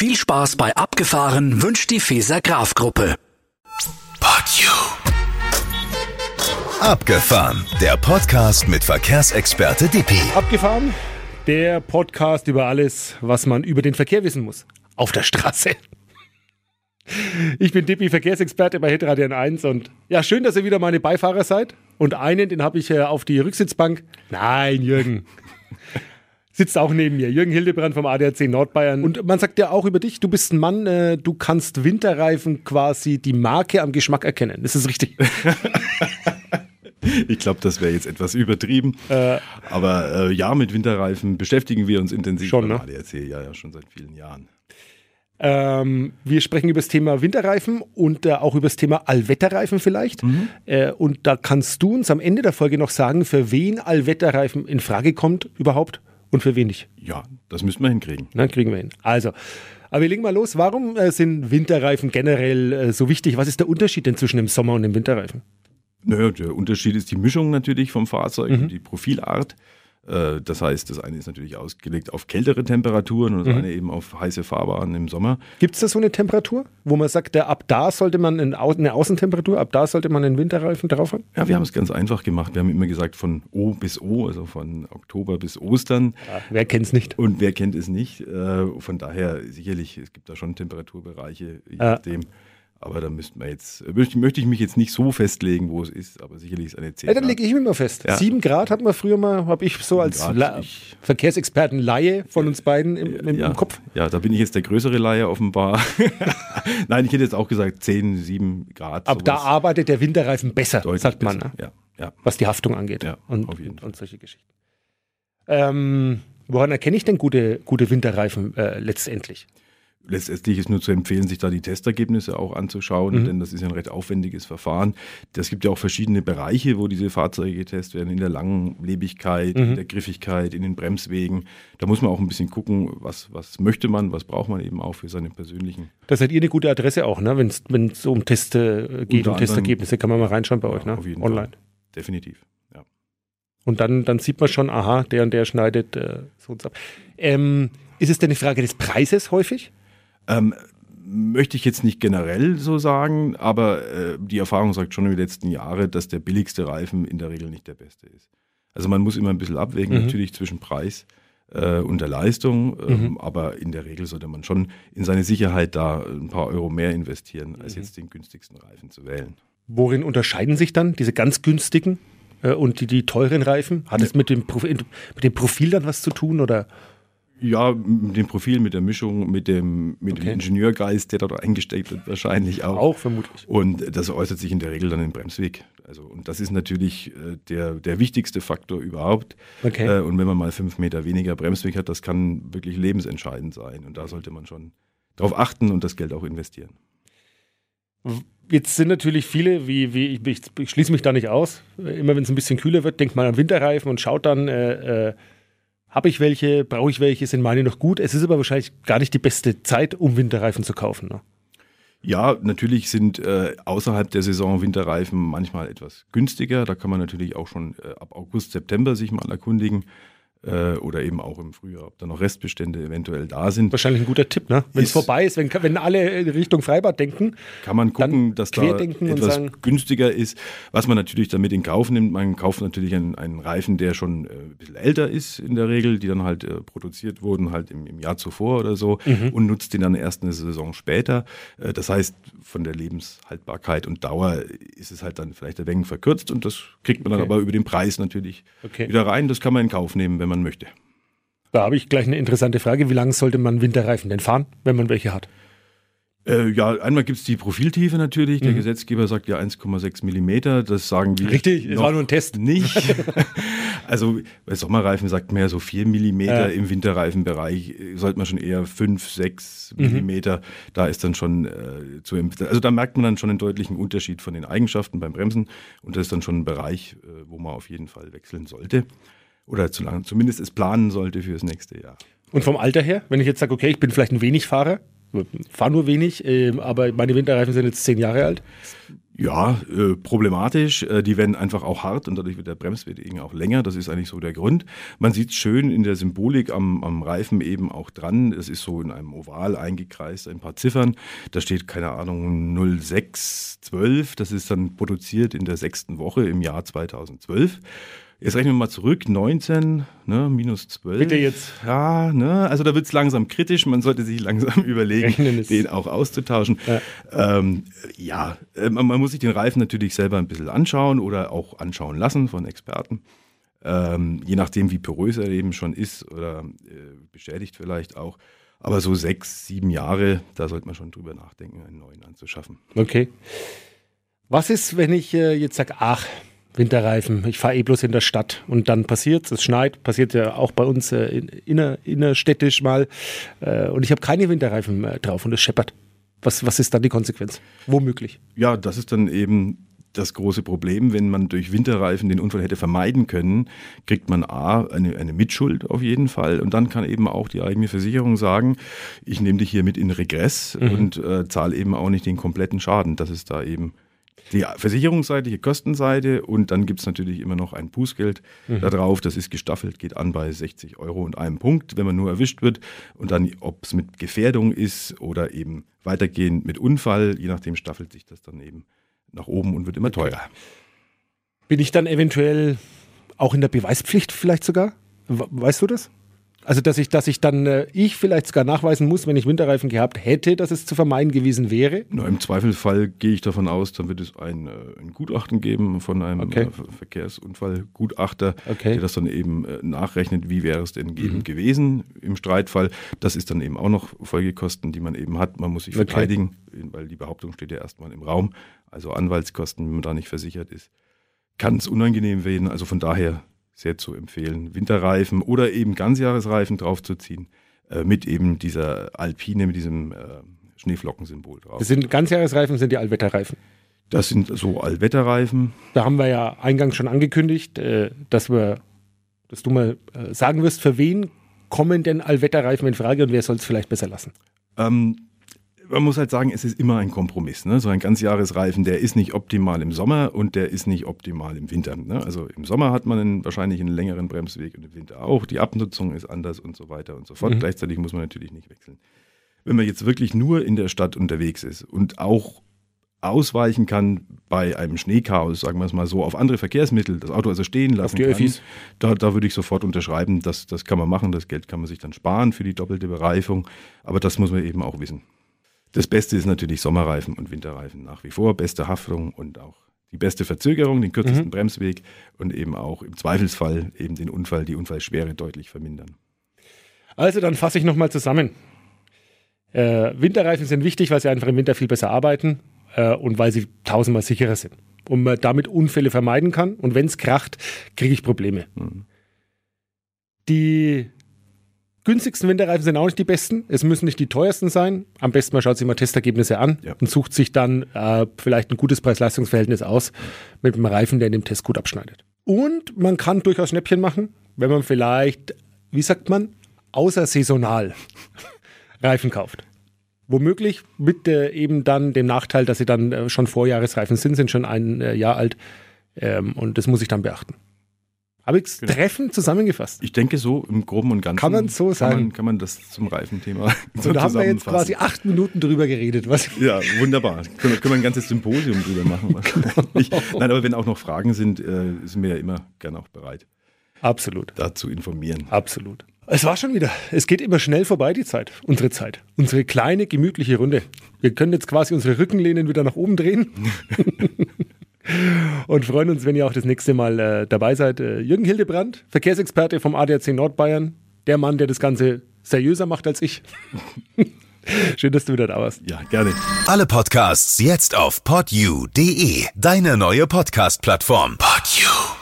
Viel Spaß bei Abgefahren wünscht die Feser Graf Gruppe. But you. Abgefahren, der Podcast mit Verkehrsexperte Dippi. Abgefahren, der Podcast über alles, was man über den Verkehr wissen muss. Auf der Straße. Ich bin Dippi, Verkehrsexperte bei Hitradio 1 und ja, schön, dass ihr wieder meine Beifahrer seid. Und einen, den habe ich äh, auf die Rücksitzbank. Nein, Jürgen. Sitzt auch neben mir. Jürgen Hildebrand vom ADAC Nordbayern. Und man sagt ja auch über dich, du bist ein Mann, äh, du kannst Winterreifen quasi die Marke am Geschmack erkennen. Das ist richtig. Ich glaube, das wäre jetzt etwas übertrieben. Äh, Aber äh, ja, mit Winterreifen beschäftigen wir uns intensiv schon, beim ne? ADAC, ja, ja, schon seit vielen Jahren. Ähm, wir sprechen über das Thema Winterreifen und äh, auch über das Thema Allwetterreifen vielleicht. Äh, und da kannst du uns am Ende der Folge noch sagen, für wen Allwetterreifen in Frage kommt überhaupt und für wen nicht. Ja, das müssten wir hinkriegen. Na, kriegen wir hin. Also, aber wir legen mal los. Warum äh, sind Winterreifen generell äh, so wichtig? Was ist der Unterschied denn zwischen dem Sommer und dem Winterreifen? Naja, der Unterschied ist die Mischung natürlich vom Fahrzeug Mhm. und die Profilart. Äh, Das heißt, das eine ist natürlich ausgelegt auf kältere Temperaturen und das Mhm. eine eben auf heiße Fahrbahnen im Sommer. Gibt es da so eine Temperatur, wo man sagt, äh, ab da sollte man eine Außentemperatur, ab da sollte man einen Winterreifen drauf haben? Ja, wir haben es ganz einfach gemacht. Wir haben immer gesagt von O bis O, also von Oktober bis Ostern. wer kennt es nicht? Und wer kennt es nicht? Äh, Von daher sicherlich, es gibt da schon Temperaturbereiche, je Ja. Aber da müssten wir jetzt, möchte, ich mich jetzt nicht so festlegen, wo es ist, aber sicherlich ist eine 10 Ja, dann lege ich mich mal fest. Ja. Sieben Grad hatten wir früher mal, habe ich so als ich- Verkehrsexperten Laie von uns beiden im, im, ja, im Kopf. Ja, da bin ich jetzt der größere Laie offenbar. Nein, ich hätte jetzt auch gesagt 10, 7 Grad. Ab da arbeitet der Winterreifen besser, Deutlich sagt man, besser. ne? Ja, ja. was die Haftung angeht Ja, und, und, und solche Geschichten. Ähm, woran erkenne ich denn gute, gute Winterreifen äh, letztendlich? Letztendlich ist nur zu empfehlen, sich da die Testergebnisse auch anzuschauen, Mhm. denn das ist ja ein recht aufwendiges Verfahren. Es gibt ja auch verschiedene Bereiche, wo diese Fahrzeuge getestet werden, in der Langlebigkeit, Mhm. in der Griffigkeit, in den Bremswegen. Da muss man auch ein bisschen gucken, was, was möchte man, was braucht man eben auch für seine persönlichen. Da seid ihr eine gute Adresse auch, ne? wenn es um Teste äh, geht, um Testergebnisse, kann man mal reinschauen bei euch, ne? auf jeden online. Fall. Definitiv. Ja. Und dann, dann sieht man schon, aha, der und der schneidet äh, so und so ab. Ähm, ist es denn eine Frage des Preises häufig? Ähm, möchte ich jetzt nicht generell so sagen, aber äh, die Erfahrung sagt schon in den letzten Jahren, dass der billigste Reifen in der Regel nicht der beste ist. Also man muss immer ein bisschen abwägen, Mhm. natürlich zwischen Preis äh, und der Leistung, ähm, Mhm. aber in der Regel sollte man schon in seine Sicherheit da ein paar Euro mehr investieren, als Mhm. jetzt den günstigsten Reifen zu wählen. Worin unterscheiden sich dann diese ganz günstigen äh, und die, die teuren Reifen? Hat es mit dem, mit dem Profil dann was zu tun oder? Ja, mit dem Profil, mit der Mischung, mit dem, mit Okay. dem Ingenieurgeist, der dort eingesteckt wird, wahrscheinlich auch. Auch vermutlich. Und das äußert sich in der Regel dann im Bremsweg. Also, und das ist natürlich äh, der, der wichtigste Faktor überhaupt. Okay. Äh, und wenn man mal fünf Meter weniger Bremsweg hat, das kann wirklich lebensentscheidend sein. Und da sollte man schon darauf achten und das Geld auch investieren. Jetzt sind natürlich viele, wie, wie ich, ich, ich schließe mich da nicht aus. Immer wenn es ein bisschen kühler wird, denkt man an Winterreifen und schaut dann, äh, äh, habe ich welche, brauche ich welche, sind meine noch gut. Es ist aber wahrscheinlich gar nicht die beste Zeit, um Winterreifen zu kaufen. Ne? Ja, natürlich sind äh, außerhalb der Saison Winterreifen manchmal etwas günstiger. Da kann man natürlich auch schon äh, ab August, September sich mal erkundigen. Äh, oder eben auch im Frühjahr, ob da noch Restbestände eventuell da sind. Wahrscheinlich ein guter Tipp, ne? Wenn es vorbei ist, wenn, wenn alle in Richtung Freibad denken. kann man gucken, Dann dass da etwas sagen- günstiger ist. Was man natürlich damit in Kauf nimmt, man kauft natürlich einen, einen Reifen, der schon äh, ein bisschen älter ist in der Regel, die dann halt äh, produziert wurden, halt im, im Jahr zuvor oder so Mhm. und nutzt den dann erst eine Saison später. Äh, das heißt, von der Lebenshaltbarkeit und Dauer ist es halt dann vielleicht ein wenig verkürzt und das kriegt man dann Okay. aber über den Preis natürlich Okay. wieder rein. Das kann man in Kauf nehmen, wenn man möchte. Da habe ich gleich eine interessante Frage. Wie lange sollte man Winterreifen denn fahren, wenn man welche hat? Äh, ja, einmal gibt es die Profiltiefe natürlich. Mhm. Der Gesetzgeber sagt ja 1,6 Millimeter. Das sagen wir. Richtig, es war nur ein Test. Nicht. also bei Sommerreifen sagt man ja so 4 Millimeter. Ja. Im Winterreifenbereich äh, sollte man schon eher 5, 6 Mhm. Millimeter. Da ist dann schon äh, zu empfehlen. Also da merkt man dann schon einen deutlichen Unterschied von den Eigenschaften beim Bremsen. Und das ist dann schon ein Bereich, äh, wo man auf jeden Fall wechseln sollte. Oder zu lang, zumindest es planen sollte fürs nächste Jahr. Und vom Alter her, wenn ich jetzt sage, okay, ich bin vielleicht ein wenig Fahrer, fahre nur wenig, ähm, aber meine Winterreifen sind jetzt zehn Jahre alt. Ja, äh, problematisch. Äh, die werden einfach auch hart und dadurch wird der Bremsweg eben auch länger. Das ist eigentlich so der Grund. Man sieht schön in der Symbolik am, am Reifen eben auch dran. Es ist so in einem Oval eingekreist, ein paar Ziffern. Da steht, keine Ahnung, 0612. Das ist dann produziert in der sechsten Woche im Jahr 2012. Jetzt rechnen wir mal zurück, 19, ne, minus 12. Bitte jetzt. Ja, ne, also da wird es langsam kritisch. Man sollte sich langsam überlegen, den auch auszutauschen. Ja, ähm, ja äh, man, man, muss sich den Reifen natürlich selber ein bisschen anschauen oder auch anschauen lassen von Experten. Ähm, je nachdem, wie porös er eben schon ist oder äh, beschädigt vielleicht auch. Aber so sechs, sieben Jahre, da sollte man schon drüber nachdenken, einen neuen anzuschaffen. Okay. Was ist, wenn ich äh, jetzt sage, ach, Winterreifen. Ich fahre eh bloß in der Stadt und dann passiert es, schneit, passiert ja auch bei uns äh, inner, innerstädtisch mal äh, und ich habe keine Winterreifen drauf und es scheppert. Was, was ist dann die Konsequenz? Womöglich? Ja, das ist dann eben das große Problem, wenn man durch Winterreifen den Unfall hätte vermeiden können, kriegt man A, eine, eine Mitschuld auf jeden Fall und dann kann eben auch die eigene Versicherung sagen, ich nehme dich hier mit in Regress mhm. und äh, zahle eben auch nicht den kompletten Schaden. Das ist da eben die versicherungsseitige Kostenseite und dann gibt es natürlich immer noch ein Bußgeld mhm. darauf. Das ist gestaffelt, geht an bei 60 Euro und einem Punkt, wenn man nur erwischt wird. Und dann, ob es mit Gefährdung ist oder eben weitergehend mit Unfall, je nachdem staffelt sich das dann eben nach oben und wird immer teurer. Bin ich dann eventuell auch in der Beweispflicht vielleicht sogar? Weißt du das? Also, dass ich, dass ich dann, äh, ich vielleicht sogar nachweisen muss, wenn ich Winterreifen gehabt hätte, dass es zu vermeiden gewesen wäre? Na, Im Zweifelsfall gehe ich davon aus, dann wird es ein, äh, ein Gutachten geben von einem okay. äh, Verkehrsunfallgutachter, okay. der das dann eben äh, nachrechnet, wie wäre es denn mhm. gewesen im Streitfall. Das ist dann eben auch noch Folgekosten, die man eben hat. Man muss sich okay. verteidigen, weil die Behauptung steht ja erstmal im Raum. Also Anwaltskosten, wenn man da nicht versichert ist, kann es unangenehm werden. Also von daher sehr zu empfehlen. Winterreifen oder eben Ganzjahresreifen draufzuziehen, äh, mit eben dieser Alpine, mit diesem äh, Schneeflockensymbol drauf. Das sind Ganzjahresreifen, sind die Allwetterreifen. Das sind so Allwetterreifen. Da haben wir ja eingangs schon angekündigt, äh, dass wir, dass du mal äh, sagen wirst, für wen kommen denn Allwetterreifen in Frage und wer soll es vielleicht besser lassen? Ähm, man muss halt sagen, es ist immer ein Kompromiss. Ne? So ein Ganzjahresreifen, der ist nicht optimal im Sommer und der ist nicht optimal im Winter. Ne? Also im Sommer hat man einen, wahrscheinlich einen längeren Bremsweg und im Winter auch. Die Abnutzung ist anders und so weiter und so fort. Mhm. Gleichzeitig muss man natürlich nicht wechseln. Wenn man jetzt wirklich nur in der Stadt unterwegs ist und auch ausweichen kann bei einem Schneechaos, sagen wir es mal so, auf andere Verkehrsmittel, das Auto also stehen lassen auf die kann, da, da würde ich sofort unterschreiben, dass das kann man machen, das Geld kann man sich dann sparen für die doppelte Bereifung, aber das muss man eben auch wissen. Das Beste ist natürlich Sommerreifen und Winterreifen nach wie vor. Beste Haftung und auch die beste Verzögerung, den kürzesten mhm. Bremsweg und eben auch im Zweifelsfall eben den Unfall, die Unfallschwere deutlich vermindern. Also dann fasse ich nochmal zusammen. Äh, Winterreifen sind wichtig, weil sie einfach im Winter viel besser arbeiten äh, und weil sie tausendmal sicherer sind. Und man damit Unfälle vermeiden kann. Und wenn es kracht, kriege ich Probleme. Mhm. Die günstigsten Winterreifen sind auch nicht die besten. Es müssen nicht die teuersten sein. Am besten man schaut sich mal Testergebnisse an ja. und sucht sich dann äh, vielleicht ein gutes Preis-Leistungs-Verhältnis aus mit einem Reifen, der in dem Test gut abschneidet. Und man kann durchaus Schnäppchen machen, wenn man vielleicht, wie sagt man, außersaisonal Reifen kauft. Womöglich mit äh, eben dann dem Nachteil, dass sie dann äh, schon Vorjahresreifen sind, sind schon ein äh, Jahr alt. Ähm, und das muss ich dann beachten. Habe ich es genau. treffend zusammengefasst? Ich denke so im Groben und Ganzen. Kann man so sagen? Kann man, kann man das zum Reifenthema so Da haben wir jetzt quasi acht Minuten drüber geredet. Was? Ja, wunderbar. Können, können wir ein ganzes Symposium drüber machen. Genau. nein, aber wenn auch noch Fragen sind, äh, sind wir ja immer gerne auch bereit. Absolut. Dazu informieren. Absolut. Es war schon wieder. Es geht immer schnell vorbei, die Zeit. Unsere Zeit. Unsere kleine, gemütliche Runde. Wir können jetzt quasi unsere Rückenlehnen wieder nach oben drehen. Und freuen uns, wenn ihr auch das nächste Mal äh, dabei seid. Äh, Jürgen Hildebrand, Verkehrsexperte vom ADAC Nordbayern, der Mann, der das Ganze seriöser macht als ich. Schön, dass du wieder da warst. Ja, gerne. Alle Podcasts jetzt auf podyou.de, deine neue Podcast-Plattform. Podyou.